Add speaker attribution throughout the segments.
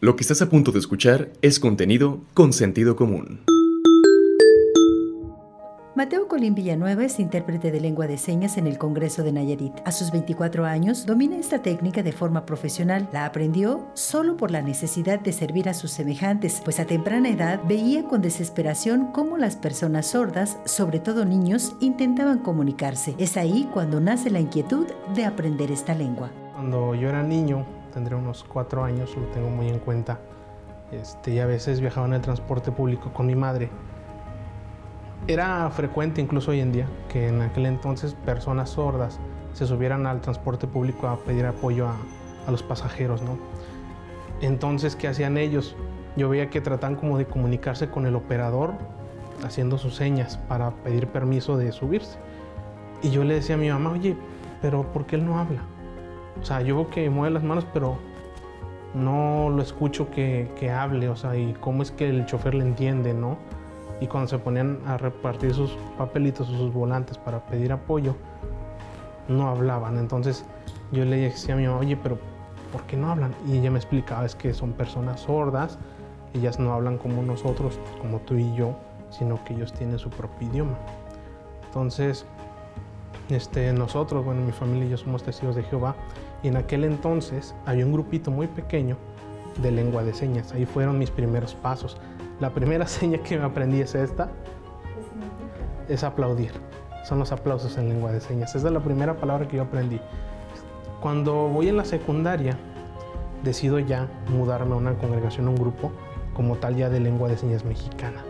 Speaker 1: Lo que estás a punto de escuchar es contenido con sentido común.
Speaker 2: Mateo Colín Villanueva es intérprete de lengua de señas en el Congreso de Nayarit. A sus 24 años domina esta técnica de forma profesional. La aprendió solo por la necesidad de servir a sus semejantes, pues a temprana edad veía con desesperación cómo las personas sordas, sobre todo niños, intentaban comunicarse. Es ahí cuando nace la inquietud de aprender esta lengua.
Speaker 3: Cuando yo era niño, tendré unos 4 años, lo tengo muy en cuenta, este, y a veces viajaba en el transporte público con mi madre era frecuente incluso hoy en día que en aquel entonces personas sordas se subieran al transporte público a pedir apoyo a, los pasajeros, ¿no? Entonces, ¿qué hacían ellos? Yo veía que trataban como de comunicarse con el operador haciendo sus señas para pedir permiso de subirse. Y yo le decía a mi mamá, oye, pero ¿por qué él no habla? O sea, yo veo que mueve las manos, pero no lo escucho que, que hable, o sea, y cómo es que el chofer le entiende, ¿no? y cuando se ponían a repartir sus papelitos o sus volantes para pedir apoyo, no hablaban. Entonces yo le decía a mi mamá, oye, pero ¿por qué no hablan? Y ella me explicaba, es que son personas sordas, ellas no hablan como nosotros, como tú y yo, sino que ellos tienen su propio idioma. Entonces, este, nosotros, bueno, mi familia y yo somos testigos de Jehová, y en aquel entonces había un grupito muy pequeño de lengua de señas. Ahí fueron mis primeros pasos. La primera seña que me aprendí es esta. Es aplaudir. Son los aplausos en lengua de señas. Esa es la primera palabra que yo aprendí. Cuando voy en la secundaria, decido ya mudarme a una congregación, a un grupo, como tal ya de lengua de señas mexicana.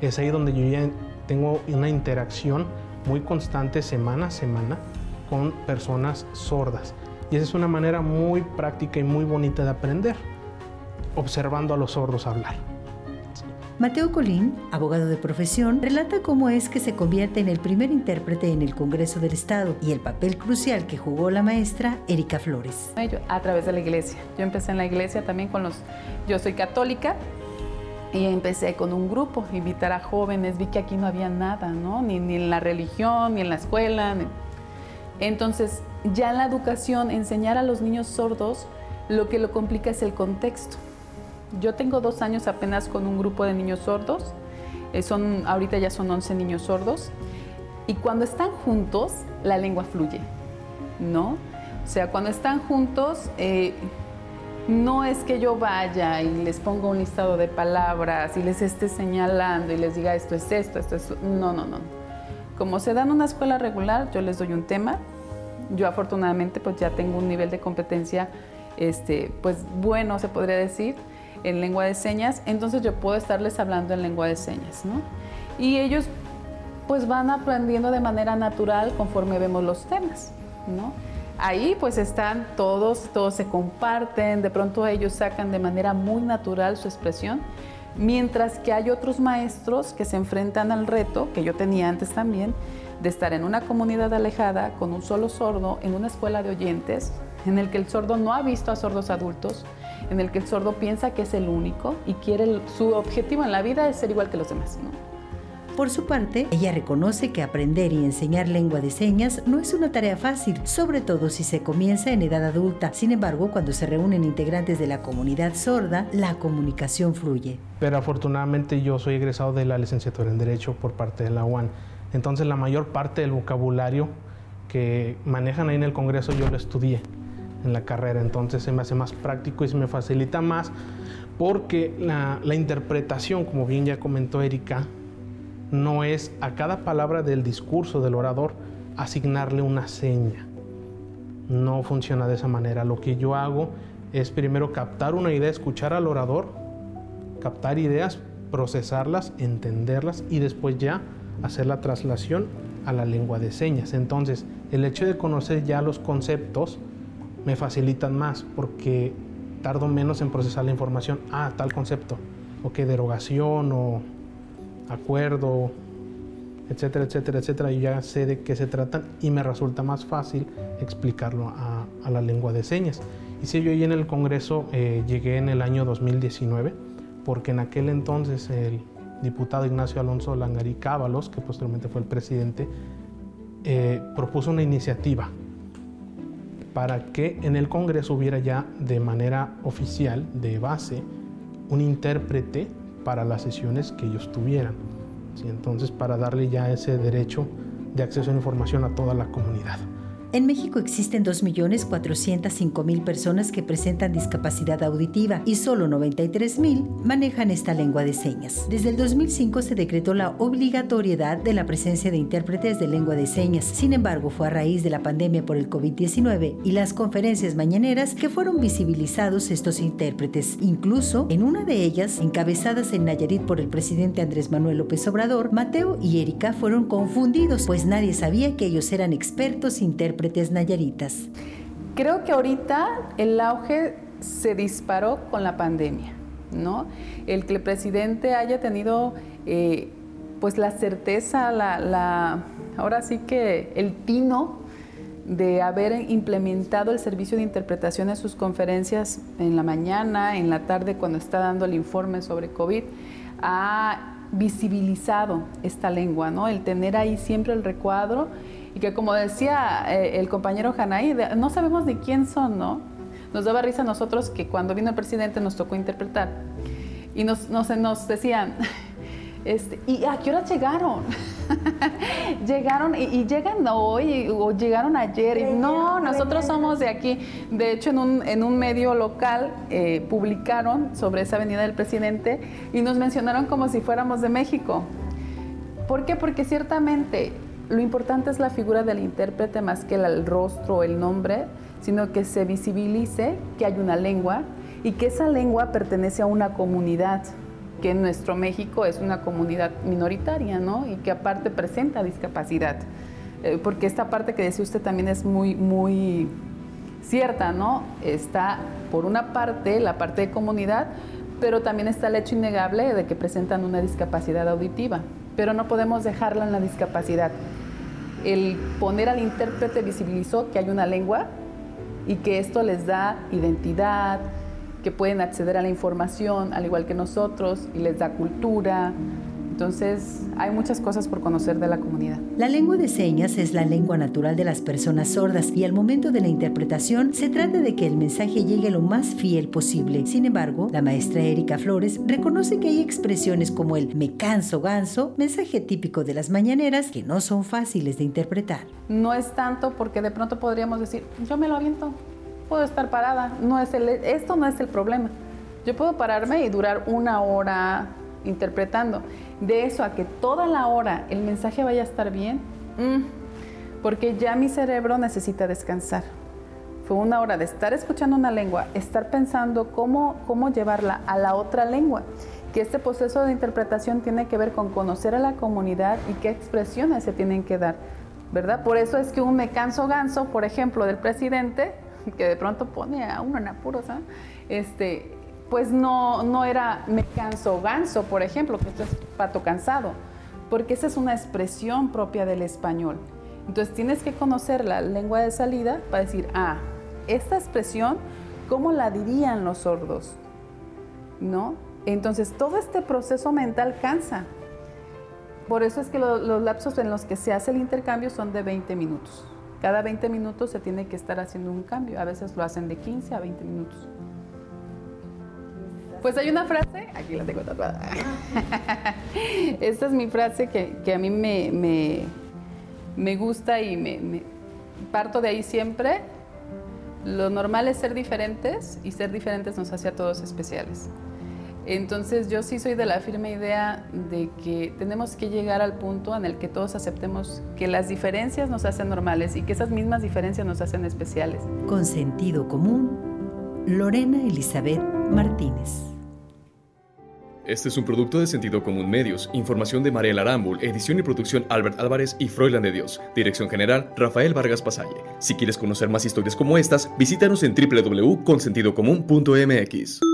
Speaker 3: Es ahí donde yo ya tengo una interacción muy constante semana a semana con personas sordas. Y esa es una manera muy práctica y muy bonita de aprender, observando a los sordos hablar.
Speaker 2: Mateo Colín, abogado de profesión, relata cómo es que se convierte en el primer intérprete en el Congreso del Estado y el papel crucial que jugó la maestra Erika Flores.
Speaker 4: A través de la iglesia. Yo empecé en la iglesia también con los... Yo soy católica y empecé con un grupo, invitar a jóvenes. Vi que aquí no había nada, ¿no? Ni, ni en la religión, ni en la escuela. Entonces, ya en la educación, enseñar a los niños sordos, lo que lo complica es el contexto. Yo tengo dos años apenas con un grupo de niños sordos. Eh, son, ahorita ya son 11 niños sordos. Y cuando están juntos, la lengua fluye, ¿no? O sea, cuando están juntos, eh, no es que yo vaya y les ponga un listado de palabras y les esté señalando y les diga esto es esto, esto es... No, no, no. Como se da en una escuela regular, yo les doy un tema. Yo afortunadamente pues ya tengo un nivel de competencia este, pues bueno, se podría decir en lengua de señas, entonces yo puedo estarles hablando en lengua de señas, ¿no? Y ellos pues van aprendiendo de manera natural conforme vemos los temas, ¿no? Ahí pues están todos, todos se comparten, de pronto ellos sacan de manera muy natural su expresión, mientras que hay otros maestros que se enfrentan al reto, que yo tenía antes también, de estar en una comunidad alejada con un solo sordo, en una escuela de oyentes, en el que el sordo no ha visto a sordos adultos, en el que el sordo piensa que es el único y quiere su objetivo en la vida es ser igual que los demás.
Speaker 2: Por su parte, ella reconoce que aprender y enseñar lengua de señas no es una tarea fácil, sobre todo si se comienza en edad adulta. Sin embargo, cuando se reúnen integrantes de la comunidad sorda, la comunicación fluye.
Speaker 3: Pero afortunadamente yo soy egresado de la licenciatura en Derecho por parte de la UAN. Entonces la mayor parte del vocabulario que manejan ahí en el Congreso yo lo estudié en la carrera, entonces se me hace más práctico y se me facilita más porque la, interpretación, como bien ya comentó Erika, no es a cada palabra del discurso del orador asignarle una seña. No funciona de esa manera. Lo que yo hago es primero captar una idea, escuchar al orador, captar ideas, procesarlas, entenderlas y después ya hacer la traslación a la lengua de señas. Entonces, el hecho de conocer ya los conceptos me facilitan más porque tardo menos en procesar la información. Ah, tal concepto, o que derogación o acuerdo, etcétera, etcétera, etcétera. y ya sé de qué se tratan y me resulta más fácil explicarlo a, la lengua de señas. Y si yo ahí en el Congreso eh, llegué en el año 2019, porque en aquel entonces el diputado Ignacio Alonso Langarí Cábalos, que posteriormente fue el presidente, eh, propuso una iniciativa para que en el Congreso hubiera ya de manera oficial, de base, un intérprete para las sesiones que ellos tuvieran. ¿sí? Entonces, para darle ya ese derecho de acceso a la información a toda la comunidad.
Speaker 2: En México existen 2.405.000 personas que presentan discapacidad auditiva y solo 93.000 manejan esta lengua de señas. Desde el 2005 se decretó la obligatoriedad de la presencia de intérpretes de lengua de señas. Sin embargo, fue a raíz de la pandemia por el COVID-19 y las conferencias mañaneras que fueron visibilizados estos intérpretes. Incluso en una de ellas, encabezadas en Nayarit por el presidente Andrés Manuel López Obrador, Mateo y Erika fueron confundidos, pues nadie sabía que ellos eran expertos intérpretes nayaritas.
Speaker 4: Creo que ahorita el auge se disparó con la pandemia, ¿no? El que el presidente haya tenido eh, pues la certeza, la, ahora sí que el tino de haber implementado el servicio de interpretación en sus conferencias en la mañana, en la tarde cuando está dando el informe sobre COVID, ha visibilizado esta lengua, ¿no? El tener ahí siempre el recuadro y que como decía eh, el compañero Hanay, no sabemos de quién son, ¿no? Nos daba risa a nosotros que cuando vino el presidente nos tocó interpretar y nos, nos, nos decían, este, ¿y a qué hora llegaron? llegaron y, llegan hoy o llegaron ayer. no, nosotros somos de aquí. De hecho, en un, en un medio local eh, publicaron sobre esa avenida del presidente y nos mencionaron como si fuéramos de México. ¿Por qué? Porque ciertamente lo importante es la figura del intérprete más que el rostro o el nombre, sino que se visibilice que hay una lengua y que esa lengua pertenece a una comunidad, que en nuestro México es una comunidad minoritaria, ¿no? Y que aparte presenta discapacidad. Eh, porque esta parte que decía usted también es muy, muy cierta, ¿no? Está, por una parte, la parte de comunidad, pero también está el hecho innegable de que presentan una discapacidad auditiva. Pero no podemos dejarla en la discapacidad. El poner al intérprete visibilizó que hay una lengua y que esto les da identidad, que pueden acceder a la información al igual que nosotros y les da cultura, entonces, hay muchas cosas por conocer de la comunidad.
Speaker 2: La lengua de señas es la lengua natural de las personas sordas y al momento de la interpretación se trata de que el mensaje llegue lo más fiel posible. Sin embargo, la maestra Erika Flores reconoce que hay expresiones como el me canso ganso, mensaje típico de las mañaneras que no son fáciles de interpretar.
Speaker 4: No es tanto porque de pronto podríamos decir, yo me lo aviento, puedo estar parada, no es el, esto no es el problema. Yo puedo pararme y durar una hora, interpretando. De eso a que toda la hora el mensaje vaya a estar bien, mm, porque ya mi cerebro necesita descansar. Fue una hora de estar escuchando una lengua, estar pensando cómo, cómo llevarla a la otra lengua. Que este proceso de interpretación tiene que ver con conocer a la comunidad y qué expresiones se tienen que dar, ¿verdad? Por eso es que un me canso ganso, por ejemplo, del presidente, que de pronto pone a uno en apuros, ¿ah? este, pues no, no era me canso ganso, por ejemplo, que esto es pato cansado, porque esa es una expresión propia del español. Entonces tienes que conocer la lengua de salida para decir, ah, esta expresión, ¿cómo la dirían los sordos? ¿No? Entonces todo este proceso mental cansa. Por eso es que los lapsos en los que se hace el intercambio son de 20 minutos. Cada 20 minutos se tiene que estar haciendo un cambio. A veces lo hacen de 15 a 20 minutos. Pues hay una frase, aquí la tengo tatuada. Esta es mi frase que, a mí me, me, gusta y me, parto de ahí siempre. Lo normal es ser diferentes y ser diferentes nos hace a todos especiales. Entonces yo sí soy de la firme idea de que tenemos que llegar al punto en el que todos aceptemos que las diferencias nos hacen normales y que esas mismas diferencias nos hacen especiales.
Speaker 2: Con sentido común, Lorena Elizabeth Martínez.
Speaker 1: Este es un producto de Sentido Común Medios. Información de Mariel Arambul, edición y producción Albert Álvarez y Froilan de Dios. Dirección general Rafael Vargas Pasalle. Si quieres conocer más historias como estas, visítanos en www.consentidocomún.mx.